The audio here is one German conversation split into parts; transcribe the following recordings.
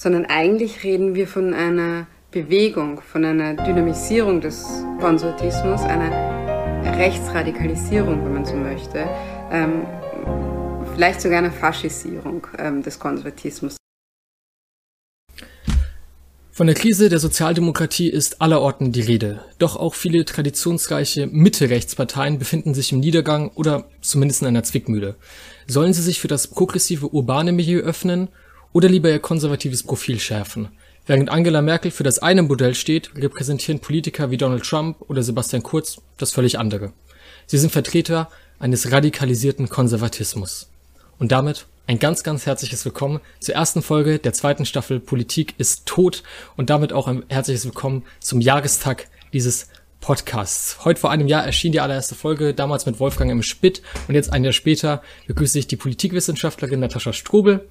sondern eigentlich reden wir von einer Bewegung, von einer Dynamisierung des Konservatismus, einer Rechtsradikalisierung, wenn man so möchte, ähm, vielleicht sogar einer Faschisierung ähm, des Konservatismus. Von der Krise der Sozialdemokratie ist allerorten die Rede. Doch auch viele traditionsreiche Mitte-Rechtsparteien befinden sich im Niedergang oder zumindest in einer Zwickmühle. Sollen sie sich für das progressive urbane Milieu öffnen oder lieber ihr konservatives Profil schärfen? Während Angela Merkel für das eine Modell steht, repräsentieren Politiker wie Donald Trump oder Sebastian Kurz das völlig andere. Sie sind Vertreter eines radikalisierten Konservatismus. Und damit ein ganz, ganz herzliches Willkommen zur ersten Folge der zweiten Staffel Politik ist tot und damit auch ein herzliches Willkommen zum Jahrestag dieses Podcasts. Heute vor einem Jahr erschien die allererste Folge, damals mit Wolfgang M. Spitt und jetzt ein Jahr später begrüße ich die Politikwissenschaftlerin Natascha Strobel.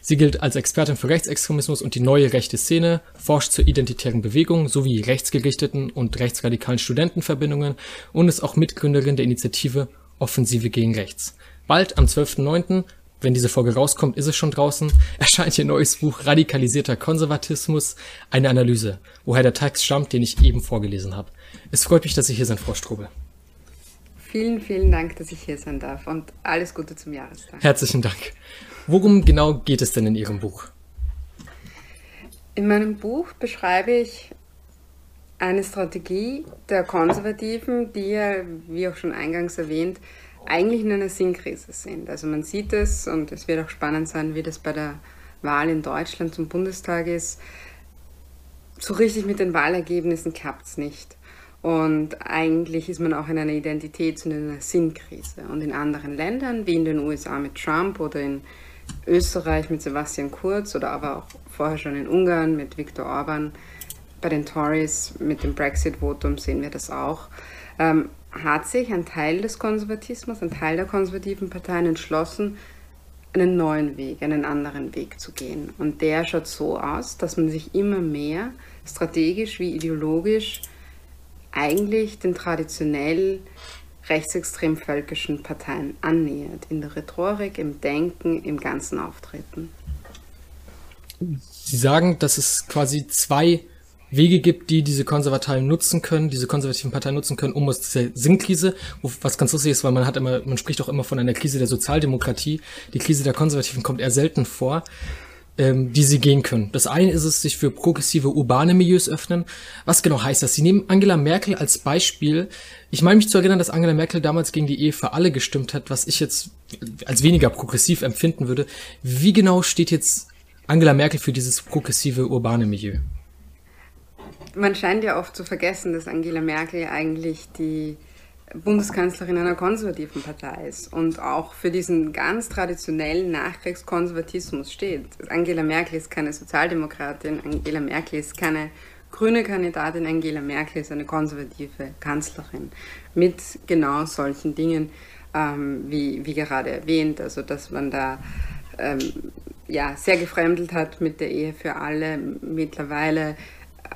Sie gilt als Expertin für Rechtsextremismus und die neue rechte Szene, forscht zur identitären Bewegung sowie rechtsgerichteten und rechtsradikalen Studentenverbindungen und ist auch Mitgründerin der Initiative Offensive gegen Rechts. Bald am 12.09 wenn diese Folge rauskommt, ist es schon draußen, erscheint ihr neues Buch Radikalisierter Konservatismus, eine Analyse, woher der Text stammt, den ich eben vorgelesen habe. Es freut mich, dass Sie hier sind, Frau Strobel. Vielen, vielen Dank, dass ich hier sein darf und alles Gute zum Jahrestag. Herzlichen Dank. Worum genau geht es denn in Ihrem Buch? In meinem Buch beschreibe ich eine Strategie der Konservativen, die ja, wie auch schon eingangs erwähnt, eigentlich in einer Sinnkrise sind. Also man sieht es und es wird auch spannend sein, wie das bei der Wahl in Deutschland zum Bundestag ist. So richtig mit den Wahlergebnissen klappt es nicht. Und eigentlich ist man auch in einer Identitäts- und in einer Sinnkrise. Und in anderen Ländern, wie in den USA mit Trump oder in Österreich mit Sebastian Kurz oder aber auch vorher schon in Ungarn mit Viktor Orban, bei den Tories mit dem Brexit-Votum sehen wir das auch. Ähm, hat sich ein Teil des Konservatismus, ein Teil der konservativen Parteien entschlossen, einen neuen Weg, einen anderen Weg zu gehen. Und der schaut so aus, dass man sich immer mehr strategisch wie ideologisch eigentlich den traditionell rechtsextrem völkischen Parteien annähert. In der Rhetorik, im Denken, im ganzen Auftreten. Sie sagen, dass es quasi zwei Wege gibt, die diese Konservativen nutzen können, diese konservativen Parteien nutzen können, um aus dieser Sinnkrise, was ganz lustig ist, weil man hat immer, man spricht auch immer von einer Krise der Sozialdemokratie. Die Krise der Konservativen kommt eher selten vor, ähm, die sie gehen können. Das eine ist es, sich für progressive urbane Milieus öffnen. Was genau heißt das? Sie nehmen Angela Merkel als Beispiel. Ich meine mich zu erinnern, dass Angela Merkel damals gegen die Ehe für alle gestimmt hat, was ich jetzt als weniger progressiv empfinden würde. Wie genau steht jetzt Angela Merkel für dieses progressive urbane Milieu? man scheint ja oft zu vergessen, dass Angela Merkel eigentlich die Bundeskanzlerin einer konservativen Partei ist und auch für diesen ganz traditionellen Nachkriegskonservatismus steht. Angela Merkel ist keine Sozialdemokratin, Angela Merkel ist keine grüne Kandidatin, Angela Merkel ist eine konservative Kanzlerin mit genau solchen Dingen, ähm, wie, wie gerade erwähnt, also dass man da ähm, ja, sehr gefremdelt hat mit der Ehe für alle, mittlerweile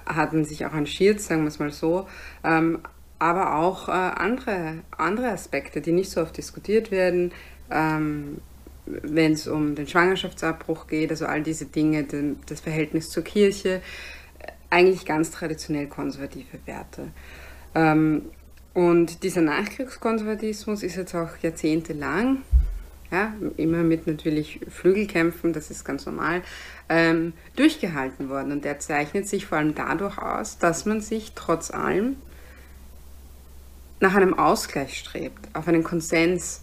hat man sich auch engagiert, sagen wir es mal so. Ähm, aber auch äh, andere, andere Aspekte, die nicht so oft diskutiert werden, ähm, wenn es um den Schwangerschaftsabbruch geht, also all diese Dinge, den, das Verhältnis zur Kirche, eigentlich ganz traditionell konservative Werte. Ähm, und dieser Nachkriegskonservatismus ist jetzt auch jahrzehntelang ja, immer mit natürlich Flügelkämpfen, das ist ganz normal, ähm, durchgehalten worden. Und der zeichnet sich vor allem dadurch aus, dass man sich trotz allem nach einem Ausgleich strebt, auf einen Konsens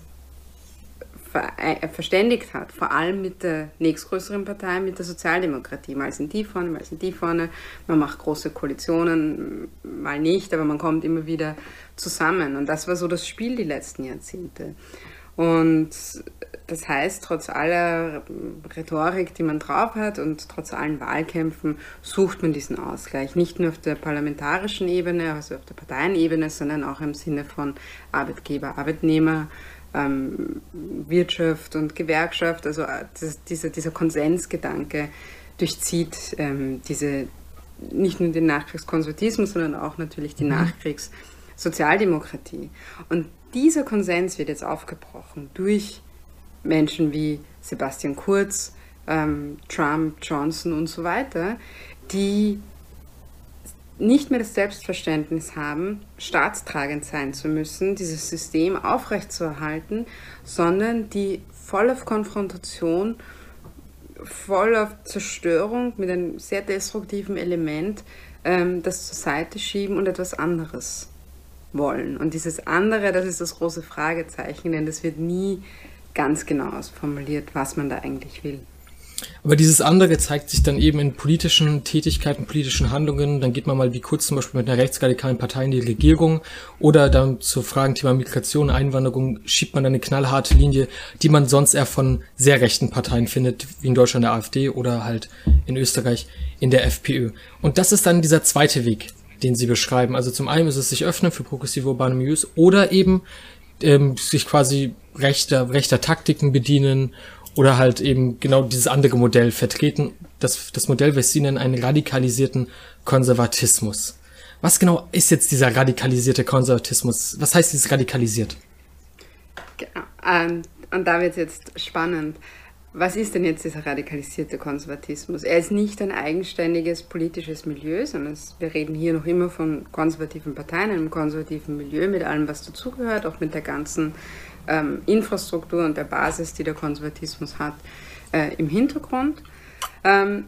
ver äh, verständigt hat, vor allem mit der nächstgrößeren Partei, mit der Sozialdemokratie. Mal sind die vorne, mal sind die vorne. Man macht große Koalitionen, mal nicht, aber man kommt immer wieder zusammen. Und das war so das Spiel die letzten Jahrzehnte. Und das heißt, trotz aller Rhetorik, die man drauf hat und trotz allen Wahlkämpfen, sucht man diesen Ausgleich. Nicht nur auf der parlamentarischen Ebene, also auf der Parteienebene, sondern auch im Sinne von Arbeitgeber, Arbeitnehmer, ähm, Wirtschaft und Gewerkschaft. Also äh, das, dieser, dieser Konsensgedanke durchzieht ähm, diese, nicht nur den Nachkriegskonservatismus, sondern auch natürlich die mhm. Nachkriegssozialdemokratie. Und dieser Konsens wird jetzt aufgebrochen durch Menschen wie Sebastian Kurz, ähm, Trump, Johnson und so weiter, die nicht mehr das Selbstverständnis haben, staatstragend sein zu müssen, dieses System aufrechtzuerhalten, sondern die voll auf Konfrontation, voll auf Zerstörung mit einem sehr destruktiven Element ähm, das zur Seite schieben und etwas anderes wollen. Und dieses andere, das ist das große Fragezeichen, denn das wird nie ganz genau ausformuliert, was man da eigentlich will. Aber dieses andere zeigt sich dann eben in politischen Tätigkeiten, politischen Handlungen. Dann geht man mal wie kurz zum Beispiel mit einer rechtsradikalen Partei in die Regierung oder dann zu Fragen Thema Migration, Einwanderung schiebt man eine knallharte Linie, die man sonst eher von sehr rechten Parteien findet, wie in Deutschland der AfD oder halt in Österreich in der FPÖ. Und das ist dann dieser zweite Weg, den Sie beschreiben. Also zum einen ist es sich öffnen für progressive urbane Milieus oder eben ähm, sich quasi rechter, rechter Taktiken bedienen oder halt eben genau dieses andere Modell vertreten, das, das Modell, was Sie nennen, einen radikalisierten Konservatismus. Was genau ist jetzt dieser radikalisierte Konservatismus? Was heißt dieses radikalisiert? Genau. Ähm, und da wird es jetzt spannend. Was ist denn jetzt dieser radikalisierte Konservatismus? Er ist nicht ein eigenständiges politisches Milieu, sondern wir reden hier noch immer von konservativen Parteien, einem konservativen Milieu mit allem, was dazugehört, auch mit der ganzen ähm, Infrastruktur und der Basis, die der Konservatismus hat, äh, im Hintergrund. Ähm,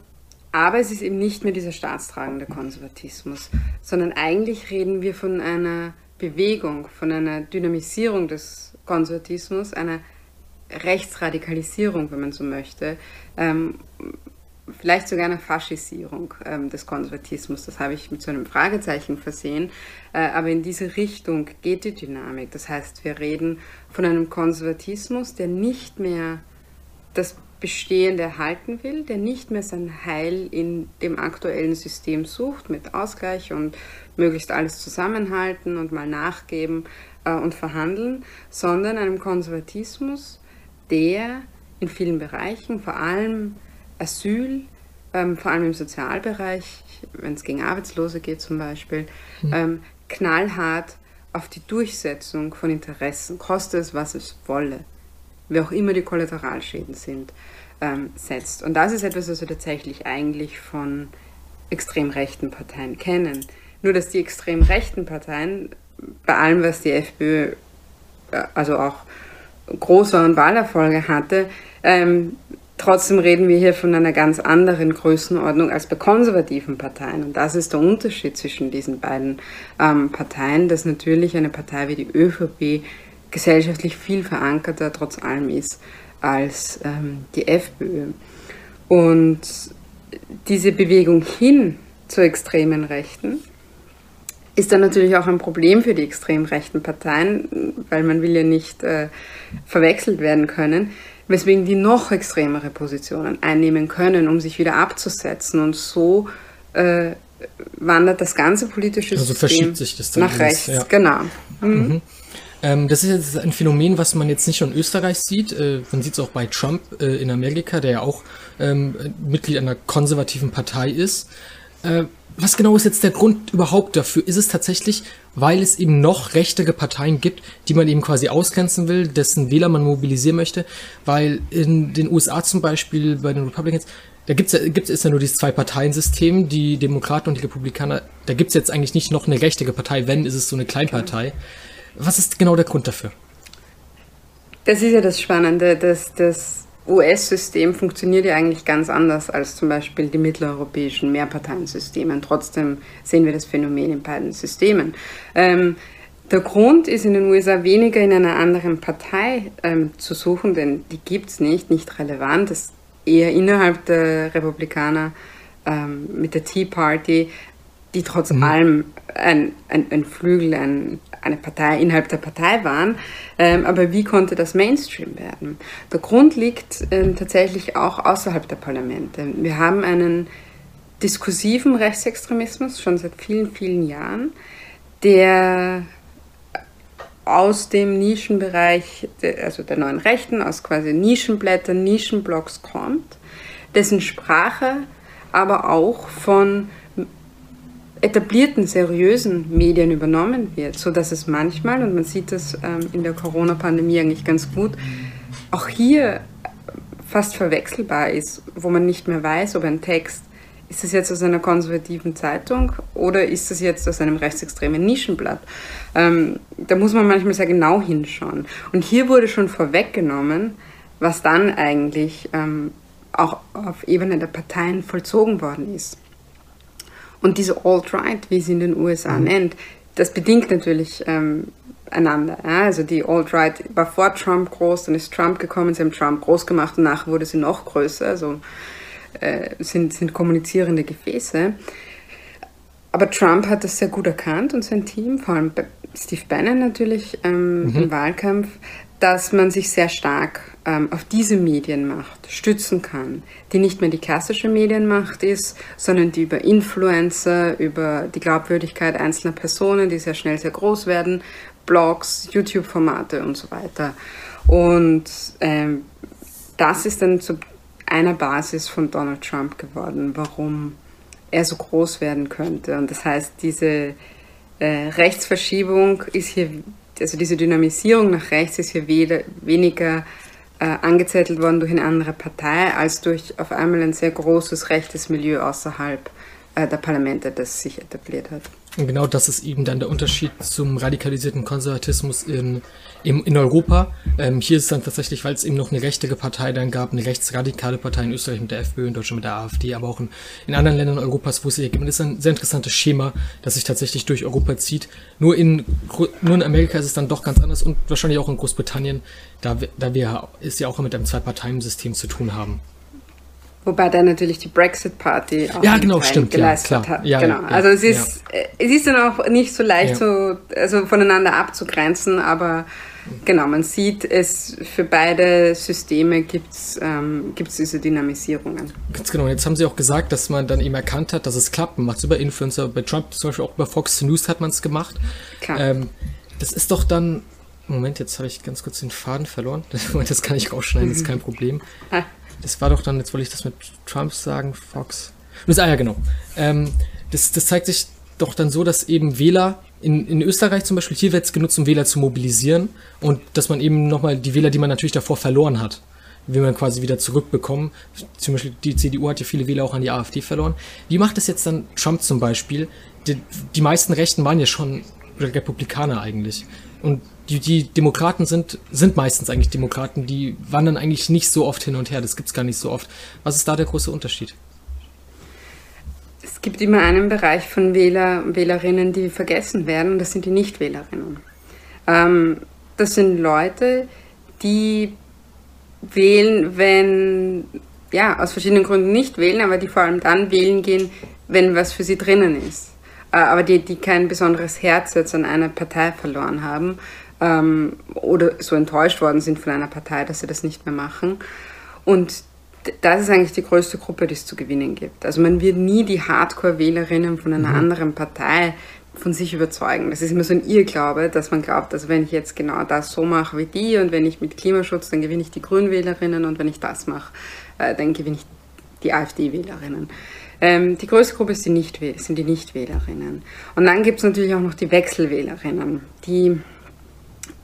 aber es ist eben nicht mehr dieser staatstragende Konservatismus, sondern eigentlich reden wir von einer Bewegung, von einer Dynamisierung des Konservatismus, einer Rechtsradikalisierung, wenn man so möchte, ähm, vielleicht sogar eine Faschisierung ähm, des Konservatismus. Das habe ich mit so einem Fragezeichen versehen. Äh, aber in diese Richtung geht die Dynamik. Das heißt, wir reden von einem Konservatismus, der nicht mehr das Bestehende erhalten will, der nicht mehr sein Heil in dem aktuellen System sucht, mit Ausgleich und möglichst alles zusammenhalten und mal nachgeben äh, und verhandeln, sondern einem Konservatismus, der in vielen Bereichen, vor allem Asyl, ähm, vor allem im Sozialbereich, wenn es gegen Arbeitslose geht zum Beispiel, mhm. ähm, knallhart auf die Durchsetzung von Interessen, koste es, was es wolle, wie auch immer die Kollateralschäden sind, ähm, setzt. Und das ist etwas, was wir tatsächlich eigentlich von extrem rechten Parteien kennen. Nur dass die extrem rechten Parteien, bei allem, was die FPÖ, äh, also auch groß war und Wahlerfolge hatte, ähm, Trotzdem reden wir hier von einer ganz anderen Größenordnung als bei konservativen Parteien. Und das ist der Unterschied zwischen diesen beiden ähm, Parteien, dass natürlich eine Partei wie die ÖVP gesellschaftlich viel verankerter trotz allem ist als ähm, die FPÖ. Und diese Bewegung hin zur extremen Rechten ist dann natürlich auch ein Problem für die extrem rechten Parteien, weil man will ja nicht äh, verwechselt werden können weswegen die noch extremere Positionen einnehmen können, um sich wieder abzusetzen. Und so äh, wandert das ganze politische also System verschiebt sich das dann nach rechts. Ja. Genau. Mhm. Mhm. Ähm, das ist jetzt ein Phänomen, was man jetzt nicht nur in Österreich sieht. Äh, man sieht es auch bei Trump äh, in Amerika, der ja auch ähm, Mitglied einer konservativen Partei ist. Was genau ist jetzt der Grund überhaupt dafür? Ist es tatsächlich, weil es eben noch rechtere Parteien gibt, die man eben quasi ausgrenzen will, dessen Wähler man mobilisieren möchte? Weil in den USA zum Beispiel bei den Republicans, da gibt's ist ja nur dieses Zwei-Parteien-System, die Demokraten und die Republikaner. Da gibt's jetzt eigentlich nicht noch eine rechtere Partei, wenn, ist es so eine Kleinpartei. Was ist genau der Grund dafür? Das ist ja das Spannende, dass das US-System funktioniert ja eigentlich ganz anders als zum Beispiel die mitteleuropäischen Mehrparteiensysteme. Trotzdem sehen wir das Phänomen in beiden Systemen. Ähm, der Grund ist in den USA weniger in einer anderen Partei ähm, zu suchen, denn die gibt es nicht, nicht relevant. Das ist eher innerhalb der Republikaner ähm, mit der Tea Party, die trotz mhm. allem ein, ein, ein Flügel, ein, eine Partei innerhalb der Partei waren. Ähm, aber wie konnte das Mainstream werden? Der Grund liegt ähm, tatsächlich auch außerhalb der Parlamente. Wir haben einen diskursiven Rechtsextremismus schon seit vielen, vielen Jahren, der aus dem Nischenbereich, also der neuen Rechten, aus quasi Nischenblättern, Nischenblocks kommt, dessen Sprache aber auch von etablierten, seriösen Medien übernommen wird, so dass es manchmal, und man sieht das ähm, in der Corona-Pandemie eigentlich ganz gut, auch hier fast verwechselbar ist, wo man nicht mehr weiß, ob ein Text ist das jetzt aus einer konservativen Zeitung oder ist das jetzt aus einem rechtsextremen Nischenblatt? Ähm, da muss man manchmal sehr genau hinschauen. Und hier wurde schon vorweggenommen, was dann eigentlich ähm, auch auf Ebene der Parteien vollzogen worden ist. Und diese Alt-Right, wie sie in den USA mhm. nennt, das bedingt natürlich ähm, einander. Ja? Also die Alt-Right war vor Trump groß, dann ist Trump gekommen, sie haben Trump groß gemacht und nachher wurde sie noch größer. Also äh, sind, sind kommunizierende Gefäße. Aber Trump hat das sehr gut erkannt und sein Team, vor allem Steve Bannon natürlich ähm, mhm. im Wahlkampf, dass man sich sehr stark ähm, auf diese Medienmacht stützen kann, die nicht mehr die klassische Medienmacht ist, sondern die über Influencer, über die Glaubwürdigkeit einzelner Personen, die sehr schnell sehr groß werden, Blogs, YouTube-Formate und so weiter. Und ähm, das ist dann zu einer Basis von Donald Trump geworden, warum er so groß werden könnte. Und das heißt, diese äh, Rechtsverschiebung ist hier, also diese Dynamisierung nach rechts ist hier weder, weniger äh, angezettelt worden durch eine andere Partei, als durch auf einmal ein sehr großes rechtes Milieu außerhalb äh, der Parlamente, das sich etabliert hat. Und genau das ist eben dann der Unterschied zum radikalisierten Konservatismus in, in, in Europa. Ähm, hier ist es dann tatsächlich, weil es eben noch eine rechtere Partei dann gab, eine rechtsradikale Partei in Österreich mit der FPÖ, in Deutschland mit der AfD, aber auch in, in anderen Ländern Europas, wo es sich ergibt. Und das ist ein sehr interessantes Schema, das sich tatsächlich durch Europa zieht. Nur in, nur in Amerika ist es dann doch ganz anders und wahrscheinlich auch in Großbritannien, da, da wir es ja auch mit einem Zwei-Parteien-System zu tun haben. Wobei da natürlich die Brexit Party auch ja, genau, stimmt, geleistet ja, hat. Ja, genau. also es ist, ja. es ist dann auch nicht so leicht so, also voneinander abzugrenzen, aber genau, man sieht es für beide Systeme gibt es ähm, diese Dynamisierungen. Ganz genau. Jetzt haben Sie auch gesagt, dass man dann eben erkannt hat, dass es klappt. Man macht es über Influencer. Bei Trump zum Beispiel auch über Fox News hat man es gemacht. Klar. Ähm, das ist doch dann. Moment, jetzt habe ich ganz kurz den Faden verloren. Das kann ich rausschneiden, das ist kein Problem. Das war doch dann, jetzt wollte ich das mit Trump sagen, Fox. Das, ah ja, genau. Ähm, das, das zeigt sich doch dann so, dass eben Wähler in, in Österreich zum Beispiel, hier wird es genutzt, um Wähler zu mobilisieren und dass man eben nochmal die Wähler, die man natürlich davor verloren hat, will man quasi wieder zurückbekommen. Zum Beispiel die CDU hat ja viele Wähler auch an die AfD verloren. Wie macht das jetzt dann Trump zum Beispiel? Die, die meisten Rechten waren ja schon Republikaner eigentlich. Und die, die Demokraten sind, sind meistens eigentlich Demokraten, die wandern eigentlich nicht so oft hin und her, das gibt es gar nicht so oft. Was ist da der große Unterschied? Es gibt immer einen Bereich von Wähler Wählerinnen, die vergessen werden, und das sind die Nichtwählerinnen. Ähm, das sind Leute, die wählen, wenn, ja, aus verschiedenen Gründen nicht wählen, aber die vor allem dann wählen gehen, wenn was für sie drinnen ist. Äh, aber die, die kein besonderes Herz jetzt an einer Partei verloren haben ähm, oder so enttäuscht worden sind von einer Partei, dass sie das nicht mehr machen. Und das ist eigentlich die größte Gruppe, die es zu gewinnen gibt. Also man wird nie die Hardcore-Wählerinnen von einer mhm. anderen Partei von sich überzeugen. Das ist immer so ein Irrglaube, dass man glaubt, also wenn ich jetzt genau das so mache wie die und wenn ich mit Klimaschutz, dann gewinne ich die Grünwählerinnen und wenn ich das mache, äh, dann gewinne ich die AfD-Wählerinnen. Ähm, die größte Gruppe die Nicht sind die Nichtwählerinnen. Und dann gibt es natürlich auch noch die Wechselwählerinnen, die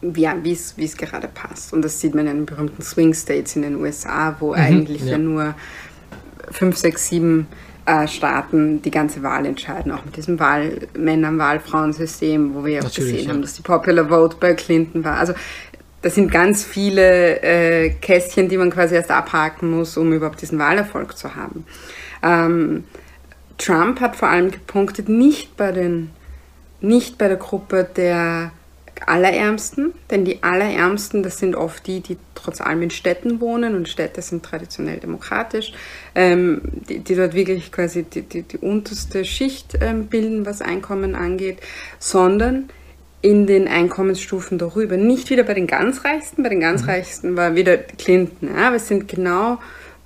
ja, wie es gerade passt. Und das sieht man in den berühmten Swing States in den USA, wo mhm, eigentlich ja. ja. nur fünf, sechs, sieben äh, Staaten die ganze Wahl entscheiden, auch mit diesem Wahl Männer-Wahlfrauensystem, wo wir ja auch gesehen ja. haben, dass die Popular Vote bei Clinton war. Also das sind ganz viele äh, Kästchen, die man quasi erst abhaken muss, um überhaupt diesen Wahlerfolg zu haben. Ähm, Trump hat vor allem gepunktet, nicht bei, den, nicht bei der Gruppe der Allerärmsten, denn die Allerärmsten, das sind oft die, die trotz allem in Städten wohnen und Städte sind traditionell demokratisch, ähm, die, die, dort wirklich quasi die, die, die unterste Schicht ähm, bilden, was Einkommen angeht, sondern in den Einkommensstufen darüber. Nicht wieder bei den ganz Reichsten, bei den ganz mhm. Reichsten war wieder Clinton, ja, aber es sind genau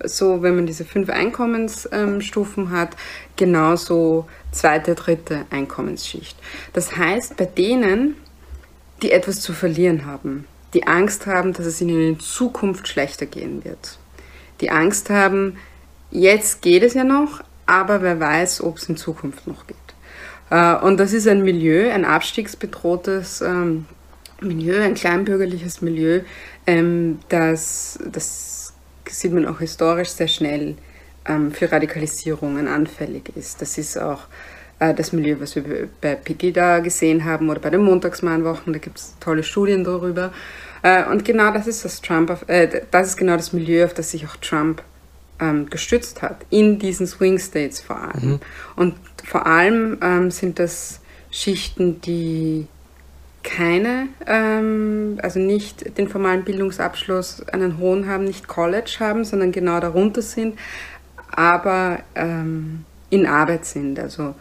so, wenn man diese fünf Einkommensstufen ähm, hat, genauso zweite, dritte Einkommensschicht. Das heißt, bei denen, die etwas zu verlieren haben, die Angst haben, dass es ihnen in Zukunft schlechter gehen wird, die Angst haben, jetzt geht es ja noch, aber wer weiß, ob es in Zukunft noch geht. Äh, und das ist ein Milieu, ein abstiegsbedrohtes ähm, Milieu, ein kleinbürgerliches Milieu, ähm, das, das sieht man auch historisch sehr schnell, ähm, für Radikalisierungen anfällig ist. Das ist auch das Milieu, was wir bei Pegida gesehen haben oder bei den Montagsmahnwochen, da gibt es tolle Studien darüber. Äh, und genau das ist das Trump, äh, das ist genau das Milieu, auf das sich auch Trump ähm, gestützt hat, in diesen Swing States vor allem. Mhm. Und vor allem ähm, sind das Schichten, die keine, ähm, also nicht den formalen Bildungsabschluss, einen hohen haben, nicht College haben, sondern genau darunter sind, aber ähm, in Arbeit sind, also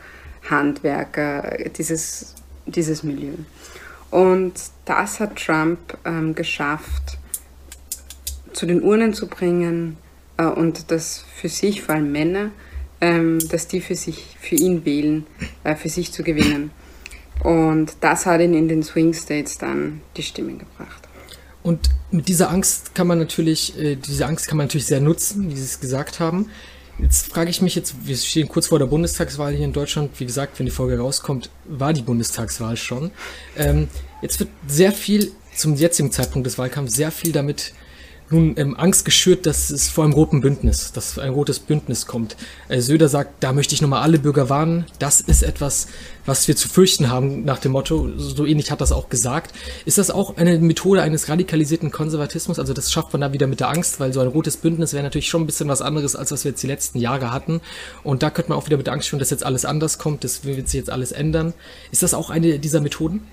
Handwerker, dieses, dieses Milieu. Und das hat Trump ähm, geschafft, zu den Urnen zu bringen äh, und das für sich, vor allem Männer, ähm, dass die für sich, für ihn wählen, äh, für sich zu gewinnen. Und das hat ihn in den Swing States dann die Stimmen gebracht. Und mit dieser Angst kann man natürlich, äh, diese Angst kann man natürlich sehr nutzen, wie Sie es gesagt haben. Jetzt frage ich mich jetzt, wir stehen kurz vor der Bundestagswahl hier in Deutschland. Wie gesagt, wenn die Folge rauskommt, war die Bundestagswahl schon. Ähm, jetzt wird sehr viel zum jetzigen Zeitpunkt des Wahlkampfs sehr viel damit nun ähm, Angst geschürt, dass es vor einem roten Bündnis, dass ein rotes Bündnis kommt. Äh, Söder sagt, da möchte ich nochmal alle Bürger warnen. Das ist etwas, was wir zu fürchten haben, nach dem Motto, so ähnlich hat das auch gesagt. Ist das auch eine Methode eines radikalisierten Konservatismus? Also das schafft man da wieder mit der Angst, weil so ein rotes Bündnis wäre natürlich schon ein bisschen was anderes, als was wir jetzt die letzten Jahre hatten. Und da könnte man auch wieder mit der Angst schon, dass jetzt alles anders kommt, das wird sich jetzt alles ändern. Ist das auch eine dieser Methoden?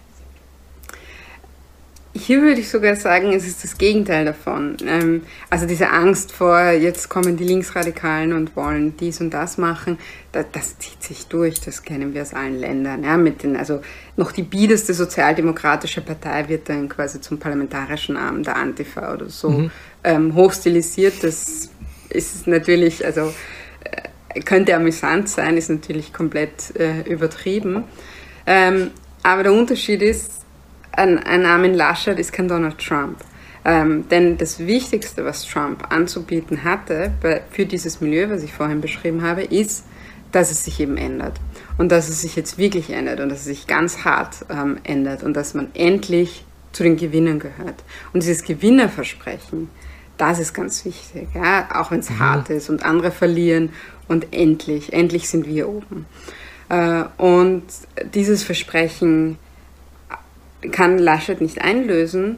Hier würde ich sogar sagen, es ist das Gegenteil davon. Ähm, also diese Angst vor, jetzt kommen die Linksradikalen und wollen dies und das machen, das, zieht sich durch, das kennen wir aus allen Ländern. Ja, mit den, also noch die biedeste sozialdemokratische Partei wird dann quasi zum parlamentarischen Arm der Antifa oder so mhm. ähm, hochstilisiert. Das ist natürlich, also äh, könnte amüsant sein, ist natürlich komplett äh, übertrieben. Ähm, aber der Unterschied ist, ein, ein Armin Laschet ist kein Donald Trump. Ähm, denn das Wichtigste, was Trump anzubieten hatte bei, für dieses Milieu, was ich vorhin beschrieben habe, ist, dass es sich eben ändert. Und dass es sich jetzt wirklich ändert und dass es sich ganz hart ähm, ändert und dass man endlich zu den Gewinnern gehört. Und dieses Gewinnerversprechen, das ist ganz wichtig, ja? auch wenn es mhm. hart ist und andere verlieren und endlich, endlich sind wir oben. Äh, und dieses Versprechen, kann Laschet nicht einlösen,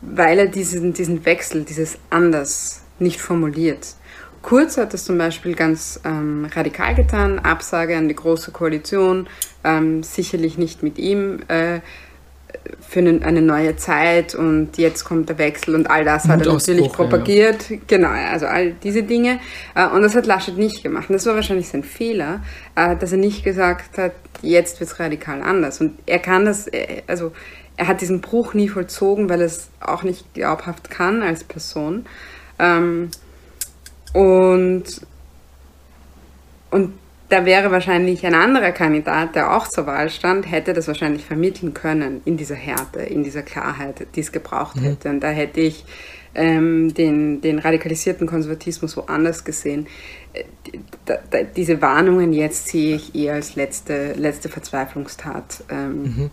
weil er diesen, diesen Wechsel, dieses Anders nicht formuliert. Kurz hat es zum Beispiel ganz ähm, radikal getan, Absage an die Große Koalition, ähm, sicherlich nicht mit ihm. Äh, für eine, neue Zeit und jetzt kommt der Wechsel und all das hat er natürlich propagiert. Ja. Genau, also all diese Dinge. Äh, und das hat Laschet nicht gemacht. Und das war wahrscheinlich sein Fehler, äh, dass er nicht gesagt hat, jetzt wird es radikal anders. Und er kann das, äh, also er hat diesen Bruch nie vollzogen, weil er es auch nicht glaubhaft kann als Person. Ähm, und, und da wäre wahrscheinlich ein anderer Kandidat, der auch zur Wahl stand, hätte das wahrscheinlich vermitteln können in dieser Härte, in dieser Klarheit, die es gebraucht mhm. hätte. Und da hätte ich ähm, den, den radikalisierten Konservatismus woanders gesehen. Äh, da, da, diese Warnungen jetzt sehe ich eher als letzte, letzte Verzweiflungstat, ähm, mhm.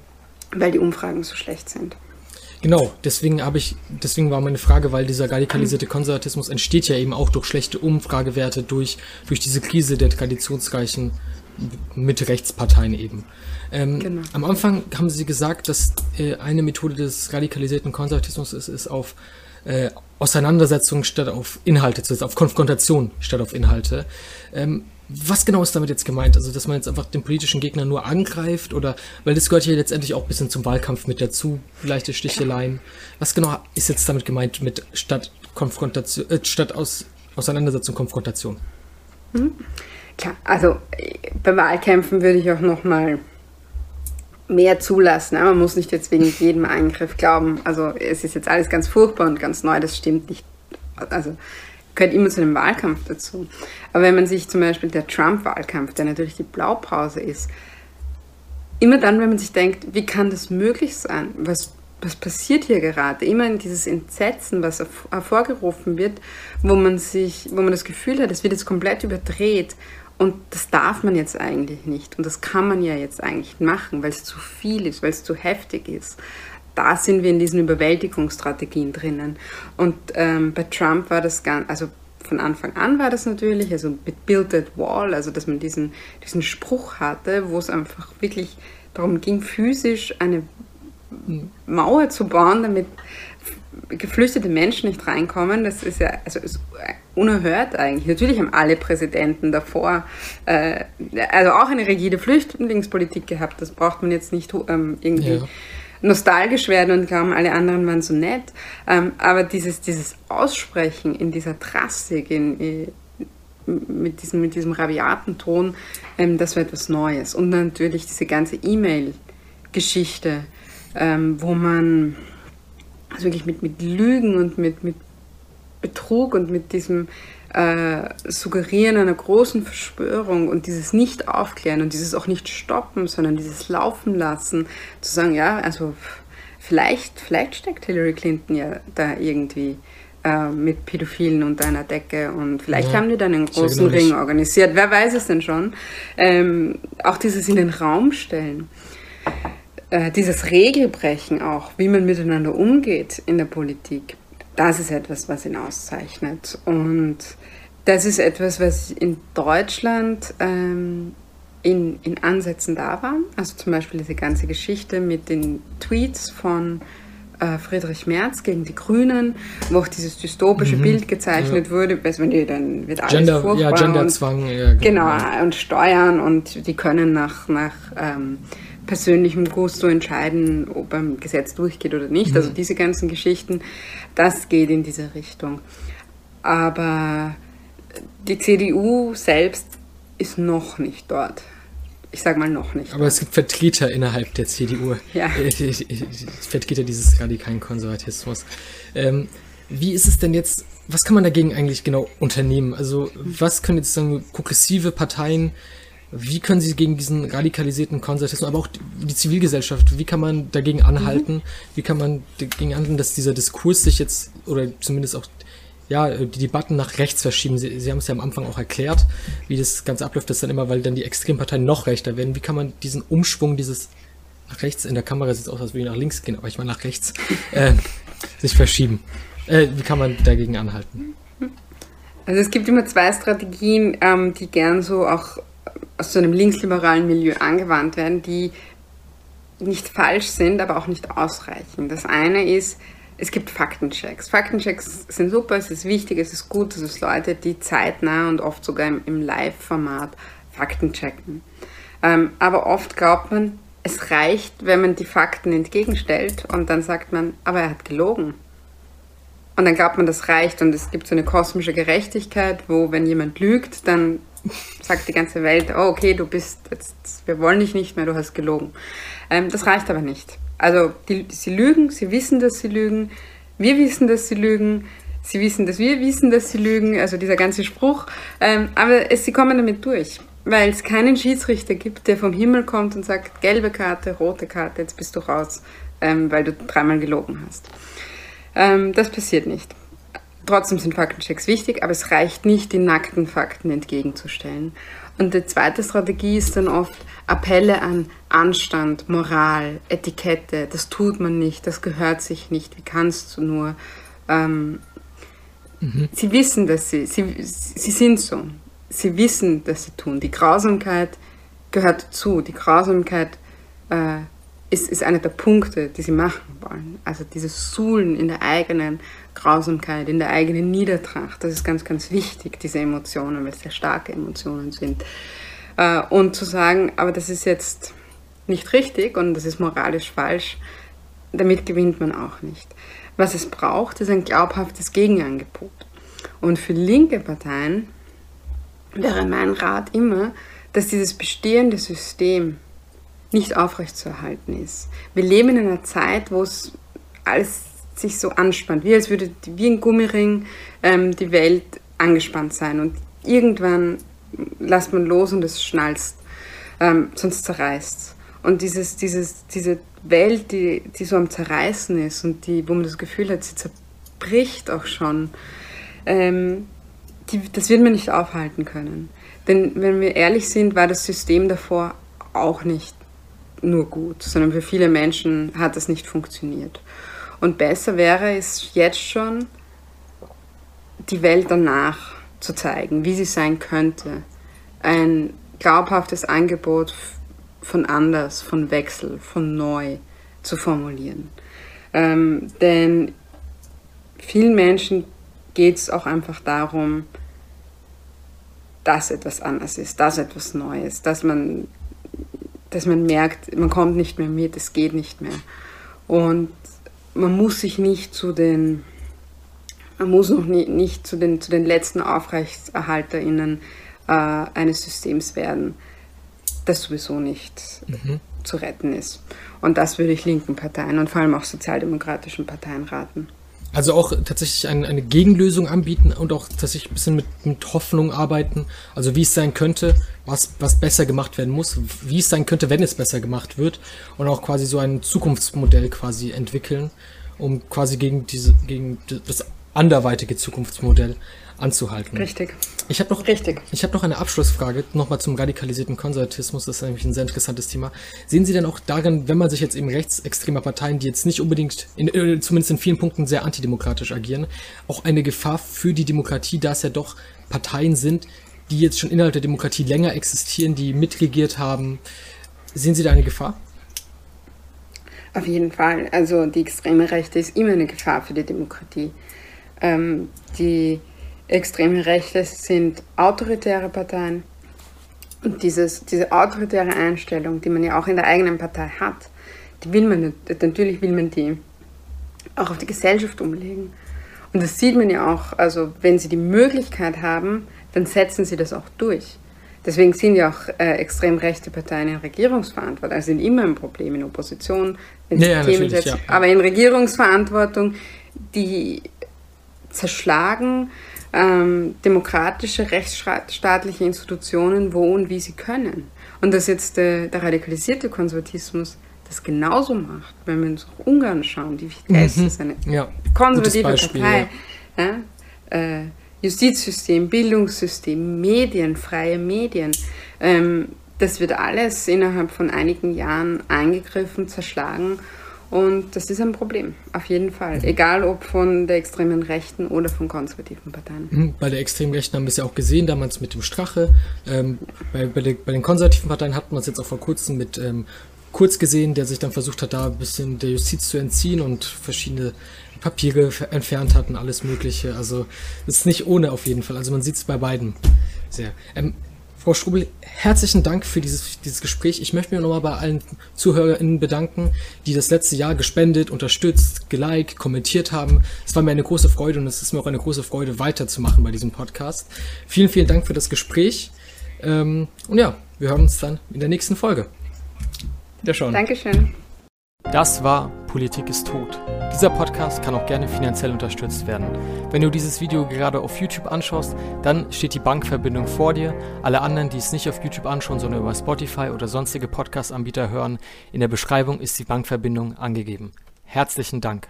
weil die Umfragen so schlecht sind. Genau, deswegen habe ich, deswegen war meine Frage, weil dieser radikalisierte Konservatismus entsteht ja eben auch durch schlechte Umfragewerte, durch, durch diese Krise der traditionsreichen Mitte-Rechtsparteien eben. Ähm, genau. Am Anfang haben Sie gesagt, dass äh, eine Methode des radikalisierten Konservatismus ist, ist auf äh, Auseinandersetzung statt auf Inhalte zu setzen, auf Konfrontation statt auf Inhalte. Ähm, was genau ist damit jetzt gemeint? Also, dass man jetzt einfach den politischen Gegner nur angreift oder, weil das gehört ja letztendlich auch ein bisschen zum Wahlkampf mit dazu, leichte Sticheleien. Was genau ist jetzt damit gemeint mit statt Konfrontation, äh, statt aus, Auseinandersetzung, Konfrontation? Mhm. Klar, also bei Wahlkämpfen würde ich auch nochmal mehr zulassen. Man muss nicht jetzt wegen jedem Eingriff glauben. Also es ist jetzt alles ganz furchtbar und ganz neu, das stimmt nicht. Also gehört immer zu einem Wahlkampf dazu. Aber wenn man sich zum Beispiel der Trump-Wahlkampf, der natürlich die Blaupause ist, immer dann, wenn man sich denkt, wie kann das möglich sein? Was, was passiert hier gerade? Immer in dieses Entsetzen, was hervorgerufen wird, wo man sich, wo man das Gefühl hat, es wird jetzt komplett überdreht. Und das darf man jetzt eigentlich nicht. Und das kann man ja jetzt eigentlich machen, weil es zu viel ist, weil es zu heftig ist da sind wir in diesen Überwältigungsstrategien drinnen. Und ähm, bei Trump war das ganz, also von Anfang an war das natürlich, also mit Build That Wall, also dass man diesen, diesen Spruch hatte, wo es einfach wirklich darum ging, physisch eine Mauer zu bauen, damit geflüchtete Menschen nicht reinkommen. Das ist ja also ist unerhört eigentlich. Natürlich haben alle Präsidenten davor äh, also auch eine rigide Flüchtlingspolitik gehabt. Das braucht man jetzt nicht ähm, irgendwie. Ja nostalgisch werden und glauben, alle anderen waren so nett. Ähm, aber dieses, dieses Aussprechen in dieser Drastik, in, in, mit, diesem, mit diesem rabiaten Ton, ähm, das war etwas Neues. Und natürlich diese ganze E-Mail-Geschichte, ähm, wo man also wirklich mit, mit Lügen und mit, mit Betrug und mit diesem äh, Suggerieren einer großen Verschwörung und dieses Nicht-Aufklären und dieses auch nicht stoppen, sondern dieses Laufen lassen, zu sagen, ja, also vielleicht, vielleicht steckt Hillary Clinton ja da irgendwie äh, mit Pädophilen unter einer Decke und vielleicht ja, haben die dann einen großen Ring organisiert. Wer weiß es denn schon? Ähm, auch dieses in den Raum stellen. Äh, dieses Regelbrechen auch, wie man miteinander umgeht in der Politik das ist etwas, was ihn auszeichnet. Und das ist etwas, was in Deutschland ähm, in, in Ansätzen da war. Also zum Beispiel diese ganze Geschichte mit den Tweets von äh, Friedrich Merz gegen die Grünen, wo auch dieses dystopische mhm. Bild gezeichnet ja. wurde, weiß man, dann wird alles Gender, furchtbar. Ja, Genderzwang. Und, ja, genau. genau, und Steuern und die können nach, nach ähm, persönlichem Gusto entscheiden, ob ein Gesetz durchgeht oder nicht. Also mhm. Also diese ganzen Geschichten, das geht in diese Richtung. Aber die CDU selbst ist noch nicht dort. Ich sage mal noch nicht. Aber dort. es gibt Vertreter innerhalb der CDU. Ja. Vertreter dieses radikalen Konservatismus. Ähm, wie ist es denn jetzt, was kann man dagegen eigentlich genau unternehmen? Also was können jetzt sagen progressive Parteien wie können Sie gegen diesen radikalisierten Konservatismus, aber auch die Zivilgesellschaft, wie kann man dagegen anhalten? Mhm. Wie kann man dagegen anhalten, dass dieser Diskurs sich jetzt, oder zumindest auch ja, die Debatten nach rechts verschieben. Sie, Sie haben es ja am Anfang auch erklärt, wie das Ganze abläuft, das dann immer, weil dann die Extremparteien noch rechter werden. Wie kann man diesen Umschwung, dieses nach rechts, in der Kamera sieht es aus, als würde ich nach links gehen, aber ich meine nach rechts, äh, sich verschieben? Äh, wie kann man dagegen anhalten? Also es gibt immer zwei Strategien, ähm, die gern so auch aus so einem linksliberalen Milieu angewandt werden, die nicht falsch sind, aber auch nicht ausreichen. Das eine ist, es gibt Faktenchecks. Faktenchecks sind super, es ist wichtig, es ist gut, dass es Leute, die zeitnah und oft sogar im, Live-Format Fakten checken. Ähm, aber oft glaubt man, es reicht, wenn man die Fakten entgegenstellt und dann sagt man, aber er hat gelogen. Und dann glaubt man, das reicht und es gibt so eine kosmische Gerechtigkeit, wo wenn jemand lügt, dann sagt die ganze Welt, oh okay, du bist jetzt, wir wollen dich nicht mehr, du hast gelogen. Ähm, das reicht aber nicht. Also die, sie lügen, sie wissen, dass sie lügen, wir wissen, dass sie lügen, sie wissen, dass wir wissen, dass sie lügen, also dieser ganze Spruch. Ähm, aber es, sie kommen damit durch, weil es keinen Schiedsrichter gibt, der vom Himmel kommt und sagt, gelbe Karte, rote Karte, jetzt bist du raus, ähm, weil du dreimal gelogen hast. Ähm, das passiert nicht. Trotzdem sind Faktenchecks wichtig, aber es reicht nicht, die nackten Fakten entgegenzustellen. Und die zweite Strategie ist dann oft Appelle an Anstand, Moral, Etikette. Das tut man nicht, das gehört sich nicht. Wie kannst du nur? Ähm, mhm. Sie wissen, dass sie, sie, sie sind so. Sie wissen, dass sie tun. Die Grausamkeit gehört dazu. Die Grausamkeit äh, ist, ist einer der Punkte, die sie machen wollen. Also dieses Suhlen in der eigenen Grausamkeit, in der eigenen Niedertracht, das ist ganz, ganz wichtig, diese Emotionen, weil es sehr starke Emotionen sind. Äh, und zu sagen, aber das ist jetzt nicht richtig und das ist moralisch falsch, damit gewinnt man auch nicht. Was es braucht, ist ein glaubhaftes Gegenangebot. Und für linke Parteien wäre mein Rat immer, dass dieses bestehende System nicht aufrechtzuerhalten ist. Wir leben in einer Zeit, wo es alles sich so anspannt, wie als würde wie ein Gummiring ähm, die Welt angespannt sein und irgendwann lässt man los und es schnalzt, ähm, sonst zerreißt Und dieses, dieses, diese Welt, die, die so am Zerreißen ist und die, wo man das Gefühl hat, sie zerbricht auch schon, ähm, die, das wird man nicht aufhalten können. Denn wenn wir ehrlich sind, war das System davor auch nicht nur gut, sondern für viele Menschen hat das nicht funktioniert. Und besser wäre es jetzt schon, die Welt danach zu zeigen, wie sie sein könnte. Ein glaubhaftes Angebot von anders, von Wechsel, von neu zu formulieren. Ähm, denn vielen Menschen geht es auch einfach darum, dass etwas anders ist, dass etwas Neues, dass man, dass man merkt, man kommt nicht mehr mit, es geht nicht mehr. Und man muss sich nicht zu den, man muss noch nie, nicht zu den, zu den letzten AufrechtserhalterInnen äh, eines Systems werden, das sowieso nicht mhm. zu retten ist. Und das würde ich linken Parteien und vor allem auch sozialdemokratischen Parteien raten. Also auch tatsächlich eine, eine Gegenlösung anbieten und auch tatsächlich ein bisschen mit, mit Hoffnung arbeiten. Also wie es sein könnte, was, was besser gemacht werden muss, wie es sein könnte, wenn es besser gemacht wird. Und auch quasi so ein Zukunftsmodell quasi entwickeln, um quasi gegen diese, gegen das anderweitige Zukunftsmodell anzuhalten. Richtig. Ich habe noch, Richtig. Ich hab noch eine Abschlussfrage, nochmal zum radikalisierten Konservatismus, das ist nämlich ein sehr interessantes Thema. Sehen Sie denn auch darin, wenn man sich jetzt eben rechtsextremer Parteien, die jetzt nicht unbedingt, in, äh, zumindest in vielen Punkten sehr antidemokratisch agieren, auch eine Gefahr für die Demokratie, da es ja doch Parteien sind, die jetzt schon innerhalb der Demokratie länger existieren, die mitregiert haben. Sehen Sie da eine Gefahr? Auf jeden Fall. Also die extreme Rechte ist immer eine Gefahr für die Demokratie. Ähm, die extreme Rechte sind autoritäre Parteien. Und dieses, diese autoritäre Einstellung, die man ja auch in der eigenen Partei hat, die will man natürlich will man die auch auf die Gesellschaft umlegen. Und das sieht man ja auch, also wenn sie die Möglichkeit haben, dann setzen sie das auch durch. Deswegen sind ja auch äh, extrem rechte Parteien in Regierungsverantwortung, also sind immer ein Problem in Opposition, wenn sie ja, Themen setzen. Ja. Aber in Regierungsverantwortung, die zerschlagen ähm, demokratische, rechtsstaatliche Institutionen, wo und wie sie können. Und dass jetzt der, der radikalisierte Konservatismus das genauso macht, wenn wir uns auch Ungarn schauen, die Fidesz mhm. ist eine ja. konservative Beispiel, Partei. Ja. Äh, Justizsystem, Bildungssystem, Medien, freie Medien. Ähm, das wird alles innerhalb von einigen Jahren eingegriffen, zerschlagen und das ist ein Problem, auf jeden Fall. Egal ob von der extremen Rechten oder von konservativen Parteien. Mhm, bei der extremen Rechten haben wir es ja auch gesehen, damals mit dem Strache. Ähm, bei, bei, der, bei, den konservativen Parteien hat man es jetzt auch vor kurzem mit ähm, Kurz gesehen, der sich dann versucht hat, da ein bisschen der Justiz zu entziehen und verschiedene Papiere entfernt hat und alles Mögliche. Also es ist nicht ohne auf jeden Fall. Also man sieht es bei beiden sehr. Ähm, Frau Strubel, herzlichen Dank für dieses, dieses Gespräch. Ich möchte mich nochmal bei allen ZuhörerInnen bedanken, die das letzte Jahr gespendet, unterstützt, geliked, kommentiert haben. Es war mir eine große Freude und es ist mir auch eine große Freude, weiterzumachen bei diesem Podcast. Vielen, vielen Dank für das Gespräch. Ähm, und ja, wir hören uns dann in der nächsten Folge. Wiederschauen. Dankeschön. Das war Politik ist tot. Dieser Podcast kann auch gerne finanziell unterstützt werden. Wenn du dieses Video gerade auf YouTube anschaust, dann steht die Bankverbindung vor dir. Alle anderen, die es nicht auf YouTube anschauen, sondern über Spotify oder sonstige Podcast-Anbieter hören, in der Beschreibung ist die Bankverbindung angegeben. Herzlichen Dank.